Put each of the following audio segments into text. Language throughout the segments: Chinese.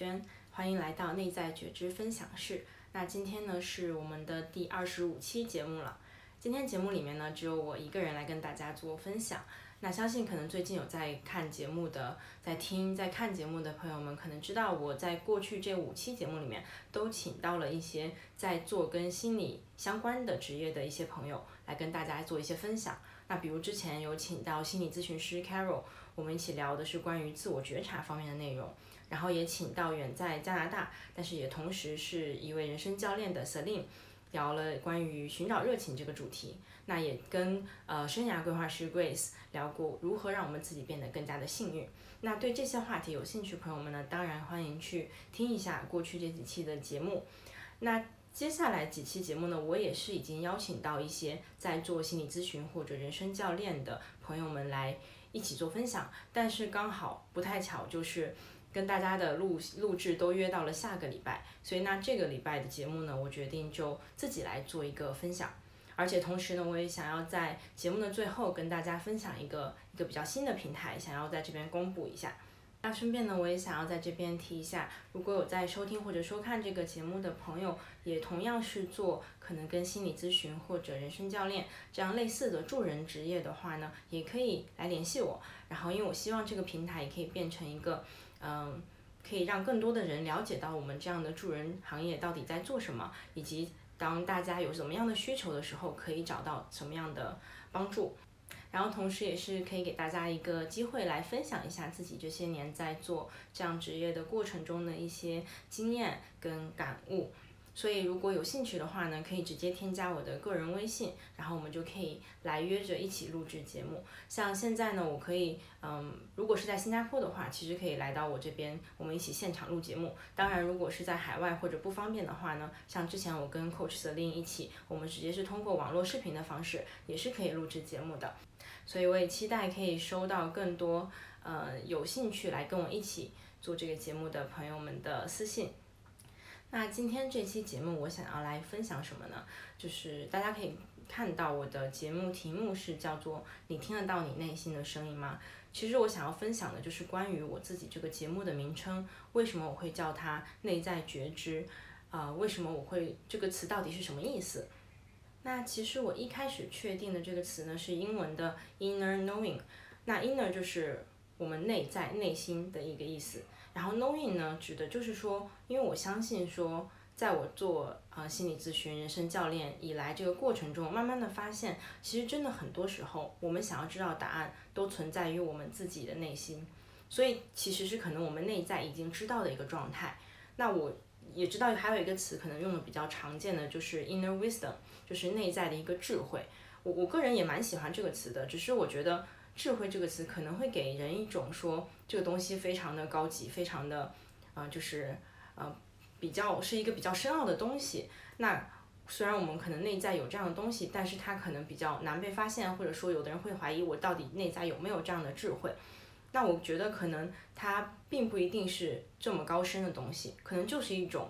娟，欢迎来到内在觉知分享室。那今天呢是我们的第二十五期节目了。今天节目里面呢，只有我一个人来跟大家做分享。那相信可能最近有在看节目的、在听、在看节目的朋友们，可能知道我在过去这五期节目里面都请到了一些在做跟心理相关的职业的一些朋友来跟大家做一些分享。那比如之前有请到心理咨询师 Carol，我们一起聊的是关于自我觉察方面的内容。然后也请到远在加拿大，但是也同时是一位人生教练的 Celine，聊了关于寻找热情这个主题。那也跟呃生涯规划师 Grace 聊过如何让我们自己变得更加的幸运。那对这些话题有兴趣朋友们呢，当然欢迎去听一下过去这几期的节目。那接下来几期节目呢，我也是已经邀请到一些在做心理咨询或者人生教练的朋友们来一起做分享，但是刚好不太巧就是跟大家的录录制都约到了下个礼拜，所以那这个礼拜的节目呢，我决定就自己来做一个分享。而且同时呢，我也想要在节目的最后跟大家分享一个一个比较新的平台，想要在这边公布一下。那顺便呢，我也想要在这边提一下，如果有在收听或者收看这个节目的朋友，也同样是做可能跟心理咨询或者人生教练这样类似的助人职业的话呢，也可以来联系我。然后，因为我希望这个平台也可以变成一个，嗯，可以让更多的人了解到我们这样的助人行业到底在做什么，以及。当大家有什么样的需求的时候，可以找到什么样的帮助，然后同时也是可以给大家一个机会来分享一下自己这些年在做这样职业的过程中的一些经验跟感悟。所以如果有兴趣的话呢，可以直接添加我的个人微信，然后我们就可以来约着一起录制节目。像现在呢，我可以，嗯，如果是在新加坡的话，其实可以来到我这边，我们一起现场录节目。当然，如果是在海外或者不方便的话呢，像之前我跟 Coach Celine 一起，我们直接是通过网络视频的方式，也是可以录制节目的。所以我也期待可以收到更多，呃，有兴趣来跟我一起做这个节目的朋友们的私信。那今天这期节目我想要来分享什么呢？就是大家可以看到我的节目题目是叫做“你听得到你内心的声音吗？”其实我想要分享的就是关于我自己这个节目的名称，为什么我会叫它“内在觉知”？啊，为什么我会这个词到底是什么意思？那其实我一开始确定的这个词呢是英文的 “inner knowing”，那 “inner” 就是我们内在、内心的一个意思。然后 knowing 呢，指的就是说，因为我相信说，在我做呃心理咨询、人生教练以来这个过程中，慢慢的发现，其实真的很多时候，我们想要知道答案，都存在于我们自己的内心。所以其实是可能我们内在已经知道的一个状态。那我也知道还有一个词可能用的比较常见的就是 inner wisdom，就是内在的一个智慧。我我个人也蛮喜欢这个词的，只是我觉得。智慧这个词可能会给人一种说这个东西非常的高级，非常的，呃，就是呃比较是一个比较深奥的东西。那虽然我们可能内在有这样的东西，但是它可能比较难被发现，或者说有的人会怀疑我到底内在有没有这样的智慧。那我觉得可能它并不一定是这么高深的东西，可能就是一种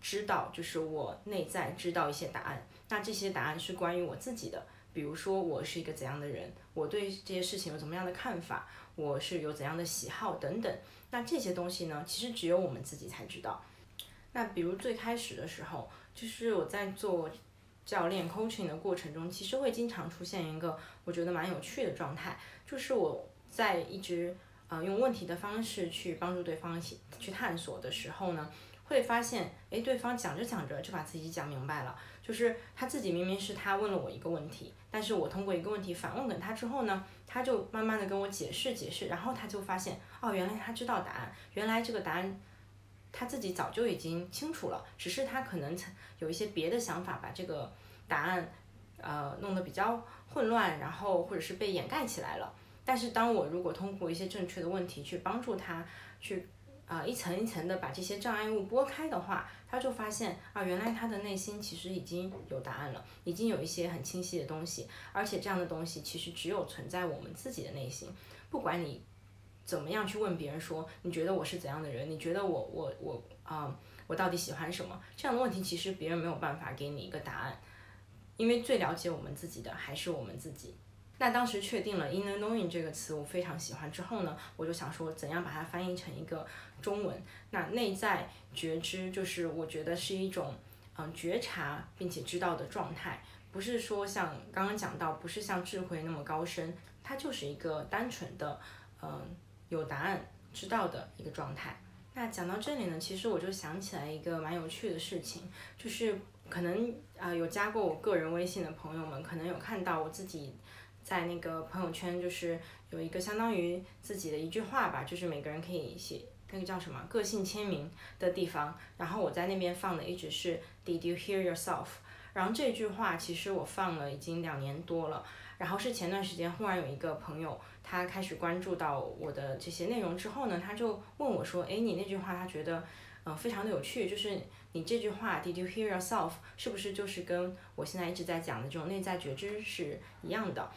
知道，就是我内在知道一些答案。那这些答案是关于我自己的。比如说我是一个怎样的人，我对这些事情有怎么样的看法，我是有怎样的喜好等等。那这些东西呢，其实只有我们自己才知道。那比如最开始的时候，就是我在做教练 coaching 的过程中，其实会经常出现一个我觉得蛮有趣的状态，就是我在一直呃用问题的方式去帮助对方一起去探索的时候呢，会发现，诶，对方讲着讲着就把自己讲明白了。就是他自己明明是他问了我一个问题，但是我通过一个问题反问给他之后呢，他就慢慢的跟我解释解释，然后他就发现，哦，原来他知道答案，原来这个答案他自己早就已经清楚了，只是他可能有一些别的想法，把这个答案呃弄得比较混乱，然后或者是被掩盖起来了。但是当我如果通过一些正确的问题去帮助他去。啊，一层一层的把这些障碍物拨开的话，他就发现啊，原来他的内心其实已经有答案了，已经有一些很清晰的东西，而且这样的东西其实只有存在我们自己的内心。不管你怎么样去问别人说，你觉得我是怎样的人？你觉得我我我啊，我到底喜欢什么？这样的问题其实别人没有办法给你一个答案，因为最了解我们自己的还是我们自己。那当时确定了 inner knowing 这个词，我非常喜欢之后呢，我就想说怎样把它翻译成一个中文。那内在觉知就是我觉得是一种嗯觉察并且知道的状态，不是说像刚刚讲到，不是像智慧那么高深，它就是一个单纯的嗯有答案知道的一个状态。那讲到这里呢，其实我就想起来一个蛮有趣的事情，就是可能啊有加过我个人微信的朋友们，可能有看到我自己。在那个朋友圈，就是有一个相当于自己的一句话吧，就是每个人可以写那个叫什么个性签名的地方。然后我在那边放的一直是 Did you hear yourself？然后这句话其实我放了已经两年多了。然后是前段时间忽然有一个朋友，他开始关注到我的这些内容之后呢，他就问我说：“哎，你那句话他觉得嗯非常的有趣，就是你这句话 Did you hear yourself？是不是就是跟我现在一直在讲的这种内在觉知是一样的？”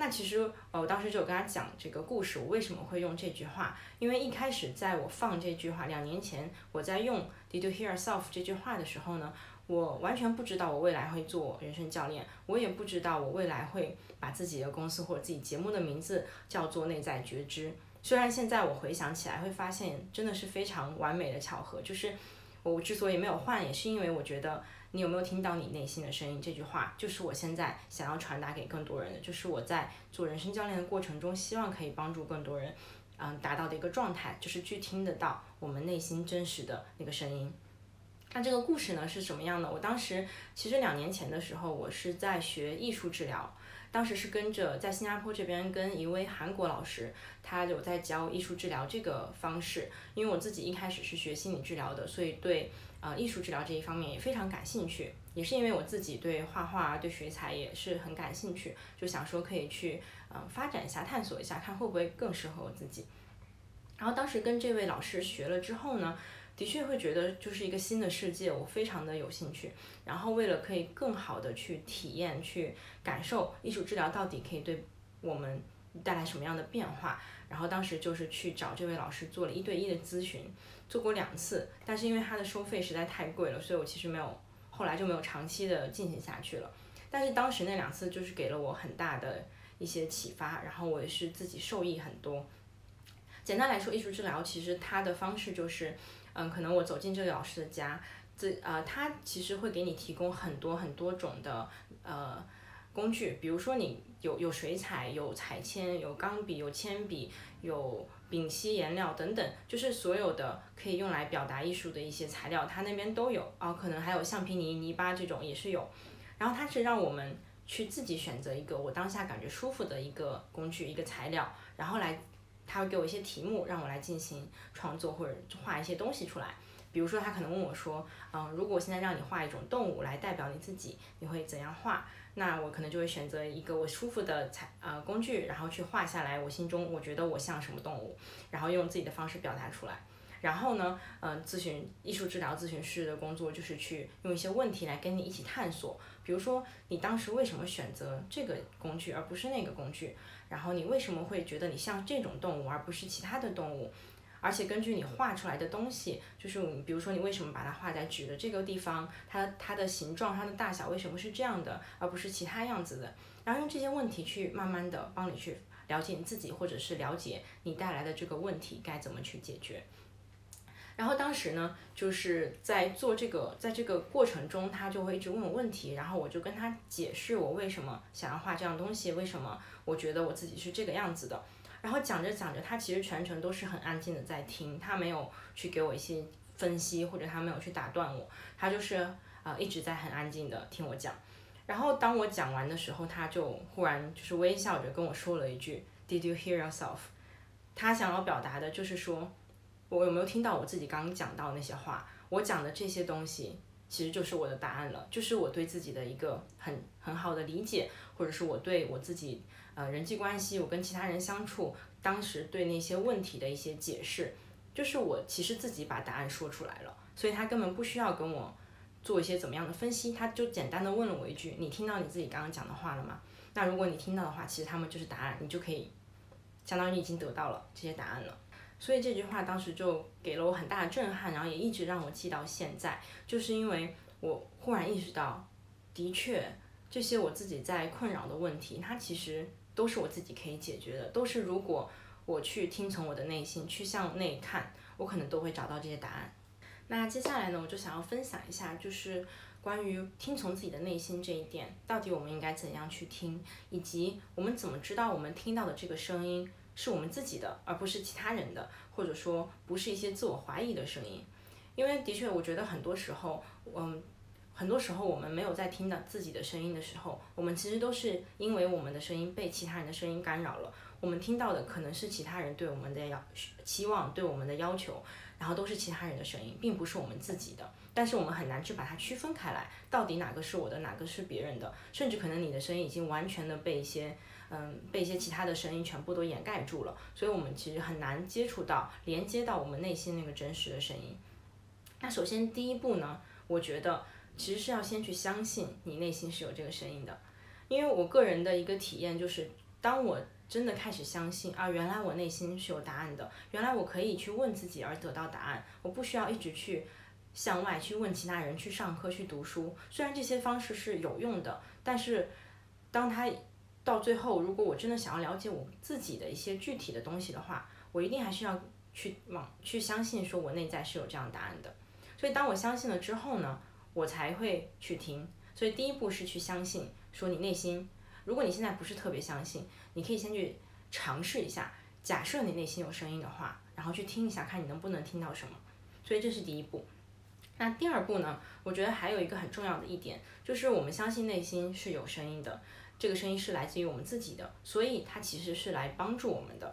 那其实，呃，我当时就跟他讲这个故事，我为什么会用这句话？因为一开始在我放这句话，两年前我在用 Did you hear yourself 这句话的时候呢，我完全不知道我未来会做人生教练，我也不知道我未来会把自己的公司或者自己节目的名字叫做内在觉知。虽然现在我回想起来会发现，真的是非常完美的巧合，就是我之所以没有换，也是因为我觉得。你有没有听到你内心的声音？这句话就是我现在想要传达给更多人的，就是我在做人生教练的过程中，希望可以帮助更多人，嗯，达到的一个状态，就是去听得到我们内心真实的那个声音。那这个故事呢是什么样的？我当时其实两年前的时候，我是在学艺术治疗，当时是跟着在新加坡这边跟一位韩国老师，他有在教艺术治疗这个方式。因为我自己一开始是学心理治疗的，所以对。呃，艺术治疗这一方面也非常感兴趣，也是因为我自己对画画、对水彩也是很感兴趣，就想说可以去嗯发展一下、探索一下，看会不会更适合我自己。然后当时跟这位老师学了之后呢，的确会觉得就是一个新的世界，我非常的有兴趣。然后为了可以更好的去体验、去感受艺术治疗到底可以对我们带来什么样的变化，然后当时就是去找这位老师做了一对一的咨询。做过两次，但是因为他的收费实在太贵了，所以我其实没有，后来就没有长期的进行下去了。但是当时那两次就是给了我很大的一些启发，然后我也是自己受益很多。简单来说，艺术治疗其实它的方式就是，嗯，可能我走进这个老师的家，这呃，他其实会给你提供很多很多种的呃工具，比如说你有有水彩、有彩铅、有钢笔、有铅笔、有。丙烯颜料等等，就是所有的可以用来表达艺术的一些材料，它那边都有啊，可能还有橡皮泥、泥巴这种也是有。然后它是让我们去自己选择一个我当下感觉舒服的一个工具、一个材料，然后来，他会给我一些题目让我来进行创作或者画一些东西出来。比如说他可能问我说，嗯，如果现在让你画一种动物来代表你自己，你会怎样画？那我可能就会选择一个我舒服的材呃工具，然后去画下来我心中我觉得我像什么动物，然后用自己的方式表达出来。然后呢，嗯，咨询艺术治疗咨询师的工作就是去用一些问题来跟你一起探索，比如说你当时为什么选择这个工具而不是那个工具，然后你为什么会觉得你像这种动物而不是其他的动物。而且根据你画出来的东西，就是比如说你为什么把它画在纸的这个地方，它它的形状、它的大小为什么是这样的，而不是其他样子的？然后用这些问题去慢慢的帮你去了解你自己，或者是了解你带来的这个问题该怎么去解决。然后当时呢，就是在做这个，在这个过程中，他就会一直问我问题，然后我就跟他解释我为什么想要画这样东西，为什么我觉得我自己是这个样子的。然后讲着讲着，他其实全程都是很安静的在听，他没有去给我一些分析，或者他没有去打断我，他就是呃一直在很安静的听我讲。然后当我讲完的时候，他就忽然就是微笑着跟我说了一句：“Did you hear yourself？” 他想要表达的就是说，我有没有听到我自己刚刚讲到那些话？我讲的这些东西其实就是我的答案了，就是我对自己的一个很很好的理解，或者是我对我自己。呃，人际关系，我跟其他人相处，当时对那些问题的一些解释，就是我其实自己把答案说出来了，所以他根本不需要跟我做一些怎么样的分析，他就简单的问了我一句：“你听到你自己刚刚讲的话了吗？”那如果你听到的话，其实他们就是答案，你就可以相当于已经得到了这些答案了。所以这句话当时就给了我很大的震撼，然后也一直让我记到现在，就是因为我忽然意识到，的确这些我自己在困扰的问题，它其实。都是我自己可以解决的，都是如果我去听从我的内心，去向内看，我可能都会找到这些答案。那接下来呢，我就想要分享一下，就是关于听从自己的内心这一点，到底我们应该怎样去听，以及我们怎么知道我们听到的这个声音是我们自己的，而不是其他人的，或者说不是一些自我怀疑的声音。因为的确，我觉得很多时候，嗯，很多时候我们没有在听到自己的声音的时候，我们其实都是因为我们的声音被其他人的声音干扰了。我们听到的可能是其他人对我们的要期望，对我们的要求。然后都是其他人的声音，并不是我们自己的。但是我们很难去把它区分开来，到底哪个是我的，哪个是别人的。甚至可能你的声音已经完全的被一些，嗯，被一些其他的声音全部都掩盖住了。所以我们其实很难接触到、连接到我们内心那个真实的声音。那首先第一步呢，我觉得其实是要先去相信你内心是有这个声音的。因为我个人的一个体验就是，当我真的开始相信啊，原来我内心是有答案的，原来我可以去问自己而得到答案，我不需要一直去向外去问其他人，去上课去读书。虽然这些方式是有用的，但是当他到最后，如果我真的想要了解我自己的一些具体的东西的话，我一定还是要去往去相信，说我内在是有这样答案的。所以当我相信了之后呢，我才会去听。所以第一步是去相信，说你内心。如果你现在不是特别相信，你可以先去尝试一下。假设你内心有声音的话，然后去听一下，看你能不能听到什么。所以这是第一步。那第二步呢？我觉得还有一个很重要的一点，就是我们相信内心是有声音的，这个声音是来自于我们自己的，所以它其实是来帮助我们的。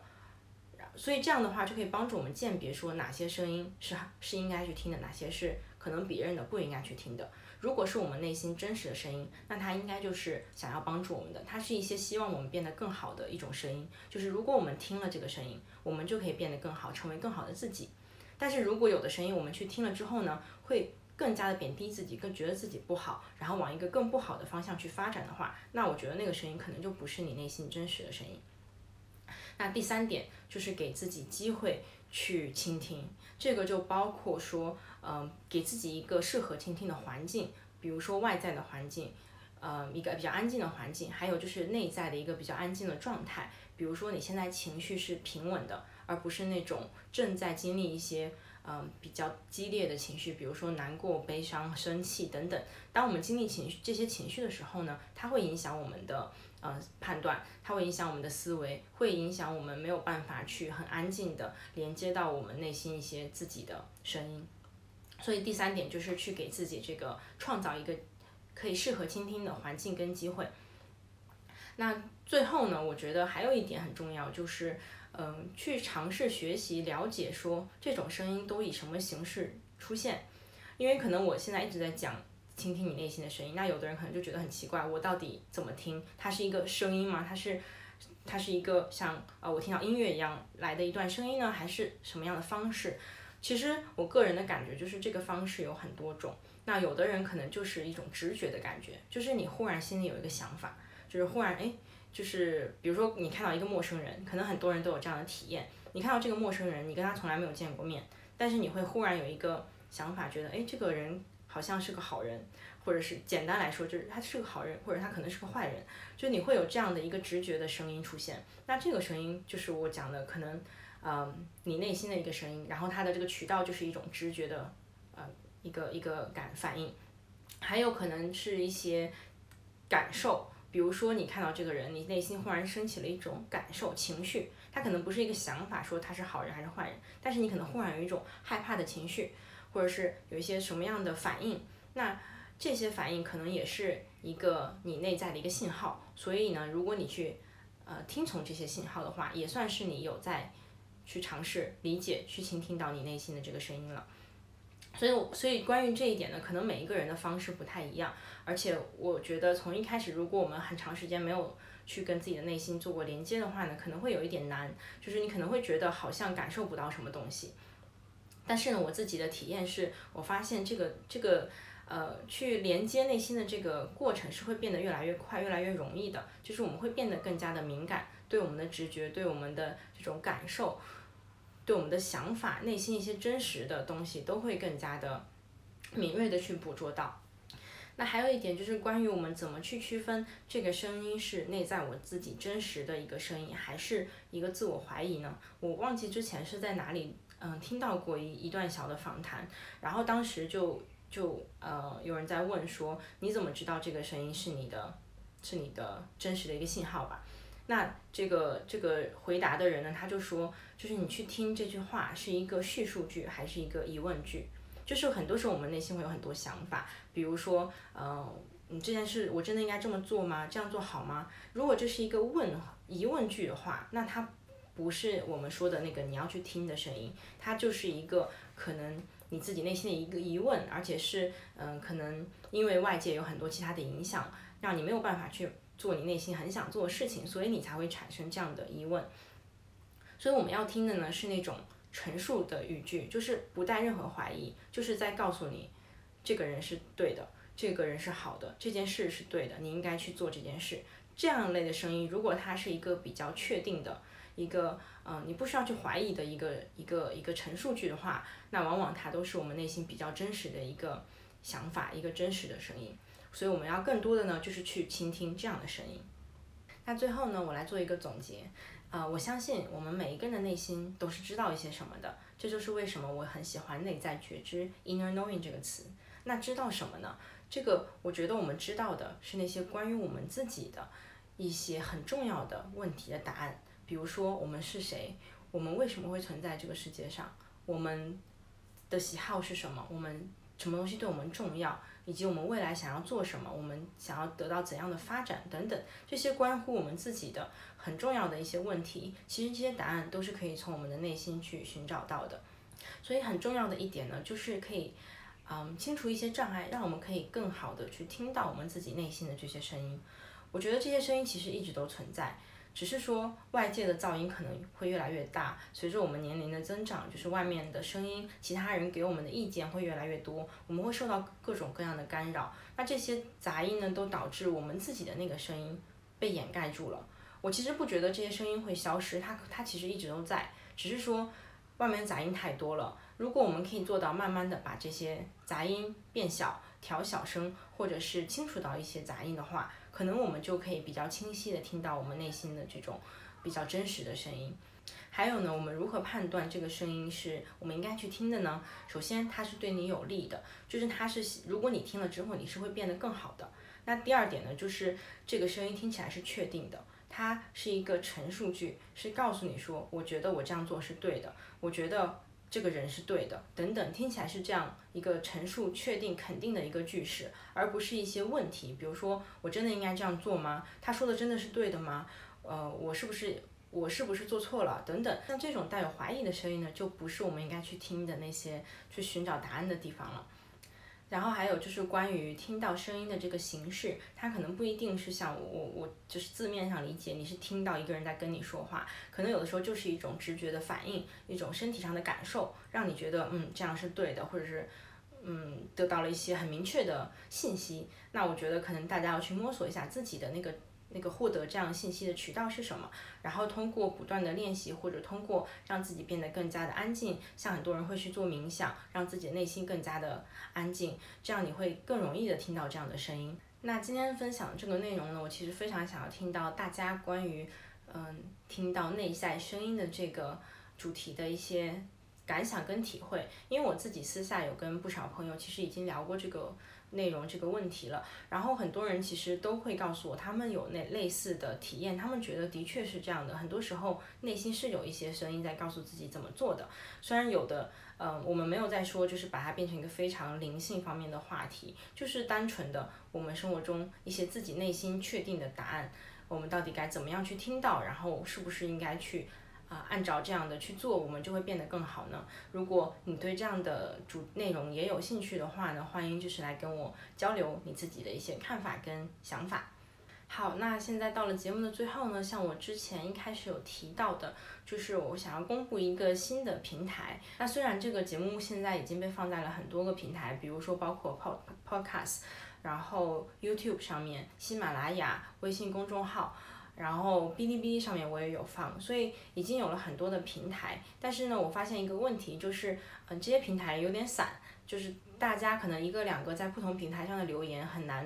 所以这样的话就可以帮助我们鉴别说哪些声音是是应该去听的，哪些是可能别人的不应该去听的。如果是我们内心真实的声音，那它应该就是想要帮助我们的，它是一些希望我们变得更好的一种声音。就是如果我们听了这个声音，我们就可以变得更好，成为更好的自己。但是如果有的声音我们去听了之后呢，会更加的贬低自己，更觉得自己不好，然后往一个更不好的方向去发展的话，那我觉得那个声音可能就不是你内心真实的声音。那第三点就是给自己机会去倾听，这个就包括说。嗯，给自己一个适合倾听的环境，比如说外在的环境，呃，一个比较安静的环境，还有就是内在的一个比较安静的状态。比如说你现在情绪是平稳的，而不是那种正在经历一些嗯比较激烈的情绪，比如说难过、悲伤、生气等等。当我们经历情绪这些情绪的时候呢，它会影响我们的呃判断，它会影响我们的思维，会影响我们没有办法去很安静的连接到我们内心一些自己的声音。所以第三点就是去给自己这个创造一个可以适合倾听的环境跟机会。那最后呢，我觉得还有一点很重要，就是嗯，去尝试学习了解说这种声音都以什么形式出现。因为可能我现在一直在讲倾听你内心的声音，那有的人可能就觉得很奇怪，我到底怎么听？它是一个声音吗？它是它是一个像呃我听到音乐一样来的一段声音呢，还是什么样的方式？其实我个人的感觉就是这个方式有很多种，那有的人可能就是一种直觉的感觉，就是你忽然心里有一个想法，就是忽然哎，就是比如说你看到一个陌生人，可能很多人都有这样的体验，你看到这个陌生人，你跟他从来没有见过面，但是你会忽然有一个想法，觉得哎这个人好像是个好人，或者是简单来说就是他是个好人，或者他可能是个坏人，就你会有这样的一个直觉的声音出现，那这个声音就是我讲的可能。嗯，你内心的一个声音，然后它的这个渠道就是一种直觉的，呃，一个一个感反应，还有可能是一些感受，比如说你看到这个人，你内心忽然升起了一种感受情绪，他可能不是一个想法，说他是好人还是坏人，但是你可能忽然有一种害怕的情绪，或者是有一些什么样的反应，那这些反应可能也是一个你内在的一个信号，所以呢，如果你去呃听从这些信号的话，也算是你有在。去尝试理解，去倾听到你内心的这个声音了。所以，所以关于这一点呢，可能每一个人的方式不太一样。而且，我觉得从一开始，如果我们很长时间没有去跟自己的内心做过连接的话呢，可能会有一点难。就是你可能会觉得好像感受不到什么东西。但是呢，我自己的体验是，我发现这个这个呃，去连接内心的这个过程是会变得越来越快、越来越容易的。就是我们会变得更加的敏感。对我们的直觉，对我们的这种感受，对我们的想法，内心一些真实的东西，都会更加的敏锐的去捕捉到。那还有一点就是关于我们怎么去区分这个声音是内在我自己真实的一个声音，还是一个自我怀疑呢？我忘记之前是在哪里嗯听到过一一段小的访谈，然后当时就就呃有人在问说你怎么知道这个声音是你的，是你的真实的一个信号吧？那这个这个回答的人呢，他就说就是你去听这句话是一个叙述句还是一个疑问句？就是很多时候我们内心会有很多想法，比如说，呃，你这件事我真的应该这么做吗？这样做好吗？如果这是一个问疑问句的话，那它不是我们说的那个你要去听的声音，它就是一个可能你自己内心的一个疑问，而且是嗯，可能因为外界有很多其他的影响，让你没有办法去做你内心很想做的事情，所以你才会产生这样的疑问。所以我们要听的呢是那种。陈述的语句就是不带任何怀疑，就是在告诉你，这个人是对的，这个人是好的，这件事是对的，你应该去做这件事。这样类的声音，如果它是一个比较确定的一个，嗯，你不需要去怀疑的一个一个一个陈述句的话，那往往它都是我们内心比较真实的一个想法，一个真实的声音。所以我们要更多的呢，就是去倾听这样的声音。那最后呢，我来做一个总结。呃，我相信我们每一个人的内心都是知道一些什么的，这就是为什么我很喜欢内在觉知 （inner knowing） 这个词。那知道什么呢？这个我觉得我们知道的是那些关于我们自己的一些很重要的问题的答案，比如说我们是谁，我们为什么会存在这个世界上，我们的喜好是什么，我们什么东西对我们重要。以及我们未来想要做什么，我们想要得到怎样的发展等等，这些关乎我们自己的很重要的一些问题，其实这些答案都是可以从我们的内心去寻找到的。所以很重要的一点呢，就是可以，嗯，清除一些障碍，让我们可以更好的去听到我们自己内心的这些声音。我觉得这些声音其实一直都存在。只是说外界的噪音可能会越来越大，随着我们年龄的增长，就是外面的声音，其他人给我们的意见会越来越多，我们会受到各种各样的干扰。那这些杂音呢，都导致我们自己的那个声音被掩盖住了。我其实不觉得这些声音会消失，它它其实一直都在，只是说外面杂音太多了。如果我们可以做到慢慢的把这些杂音变小，调小声，或者是清除到一些杂音的话。可能我们就可以比较清晰的听到我们内心的这种比较真实的声音。还有呢，我们如何判断这个声音是我们应该去听的呢？首先，它是对你有利的，就是它是如果你听了之后，你是会变得更好的。那第二点呢，就是这个声音听起来是确定的，它是一个陈述句，是告诉你说，我觉得我这样做是对的，我觉得。这个人是对的，等等，听起来是这样一个陈述、确定、肯定的一个句式，而不是一些问题。比如说，我真的应该这样做吗？他说的真的是对的吗？呃，我是不是我是不是做错了？等等，像这种带有怀疑的声音呢，就不是我们应该去听的那些去寻找答案的地方了。然后还有就是关于听到声音的这个形式，它可能不一定是像我我就是字面上理解，你是听到一个人在跟你说话，可能有的时候就是一种直觉的反应，一种身体上的感受，让你觉得嗯这样是对的，或者是嗯得到了一些很明确的信息。那我觉得可能大家要去摸索一下自己的那个。那个获得这样信息的渠道是什么？然后通过不断的练习，或者通过让自己变得更加的安静，像很多人会去做冥想，让自己内心更加的安静，这样你会更容易的听到这样的声音。那今天分享这个内容呢，我其实非常想要听到大家关于嗯听到内在声音的这个主题的一些感想跟体会，因为我自己私下有跟不少朋友其实已经聊过这个。内容这个问题了，然后很多人其实都会告诉我，他们有那类似的体验，他们觉得的确是这样的。很多时候内心是有一些声音在告诉自己怎么做的，虽然有的，嗯，我们没有在说，就是把它变成一个非常灵性方面的话题，就是单纯的我们生活中一些自己内心确定的答案，我们到底该怎么样去听到，然后是不是应该去。啊，按照这样的去做，我们就会变得更好呢。如果你对这样的主内容也有兴趣的话呢，欢迎就是来跟我交流你自己的一些看法跟想法。好，那现在到了节目的最后呢，像我之前一开始有提到的，就是我想要公布一个新的平台。那虽然这个节目现在已经被放在了很多个平台，比如说包括 Pod Podcast，然后 YouTube 上面、喜马拉雅、微信公众号。然后哔哩哔哩上面我也有放，所以已经有了很多的平台。但是呢，我发现一个问题就是，嗯，这些平台有点散，就是大家可能一个两个在不同平台上的留言很难，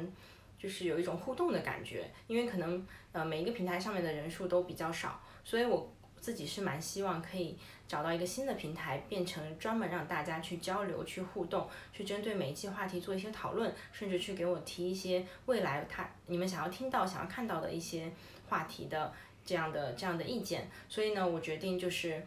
就是有一种互动的感觉，因为可能呃每一个平台上面的人数都比较少，所以我自己是蛮希望可以找到一个新的平台，变成专门让大家去交流、去互动、去针对每一期话题做一些讨论，甚至去给我提一些未来他你们想要听到、想要看到的一些。话题的这样的这样的意见，所以呢，我决定就是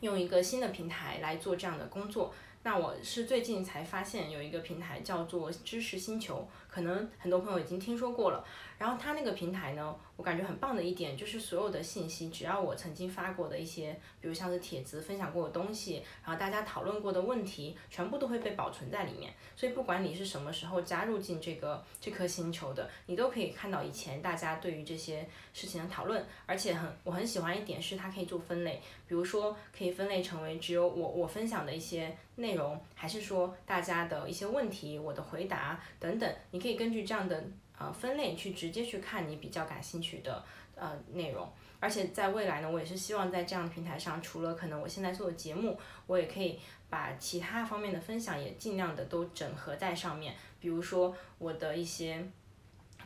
用一个新的平台来做这样的工作。那我是最近才发现有一个平台叫做知识星球，可能很多朋友已经听说过了。然后它那个平台呢，我感觉很棒的一点就是所有的信息，只要我曾经发过的一些，比如像是帖子、分享过的东西，然后大家讨论过的问题，全部都会被保存在里面。所以不管你是什么时候加入进这个这颗星球的，你都可以看到以前大家对于这些事情的讨论。而且很我很喜欢一点是它可以做分类，比如说可以分类成为只有我我分享的一些内容，还是说大家的一些问题，我的回答等等，你可以根据这样的。呃，分类去直接去看你比较感兴趣的呃内容，而且在未来呢，我也是希望在这样的平台上，除了可能我现在做的节目，我也可以把其他方面的分享也尽量的都整合在上面，比如说我的一些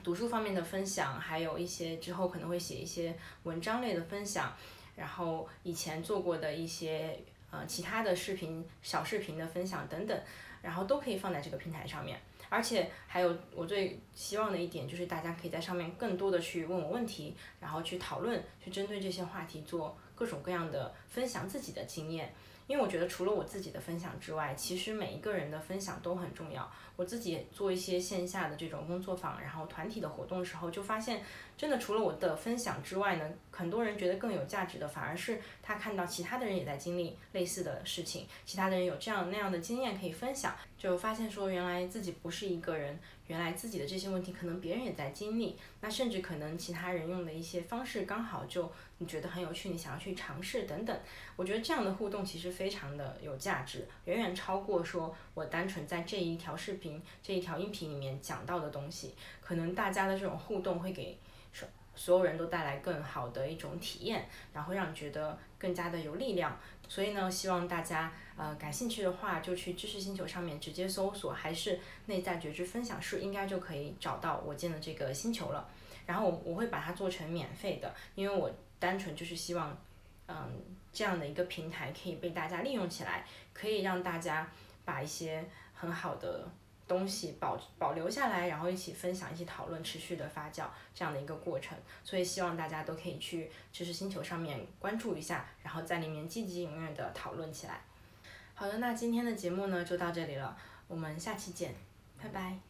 读书方面的分享，还有一些之后可能会写一些文章类的分享，然后以前做过的一些呃其他的视频小视频的分享等等，然后都可以放在这个平台上面。而且还有我最希望的一点就是大家可以在上面更多的去问我问题，然后去讨论，去针对这些话题做各种各样的分享自己的经验。因为我觉得除了我自己的分享之外，其实每一个人的分享都很重要。我自己做一些线下的这种工作坊，然后团体的活动的时候，就发现，真的除了我的分享之外呢，很多人觉得更有价值的，反而是他看到其他的人也在经历类似的事情，其他的人有这样那样的经验可以分享，就发现说原来自己不是一个人。原来自己的这些问题，可能别人也在经历，那甚至可能其他人用的一些方式，刚好就你觉得很有趣，你想要去尝试等等。我觉得这样的互动其实非常的有价值，远远超过说我单纯在这一条视频、这一条音频里面讲到的东西。可能大家的这种互动会给所有人都带来更好的一种体验，然后让你觉得更加的有力量。所以呢，希望大家呃感兴趣的话，就去知识星球上面直接搜索，还是内在觉知分享室，应该就可以找到我建的这个星球了。然后我我会把它做成免费的，因为我单纯就是希望，嗯，这样的一个平台可以被大家利用起来，可以让大家把一些很好的。东西保保留下来，然后一起分享，一起讨论，持续的发酵这样的一个过程。所以希望大家都可以去知识星球上面关注一下，然后在里面积极踊跃的讨论起来。好的，那今天的节目呢就到这里了，我们下期见，拜拜。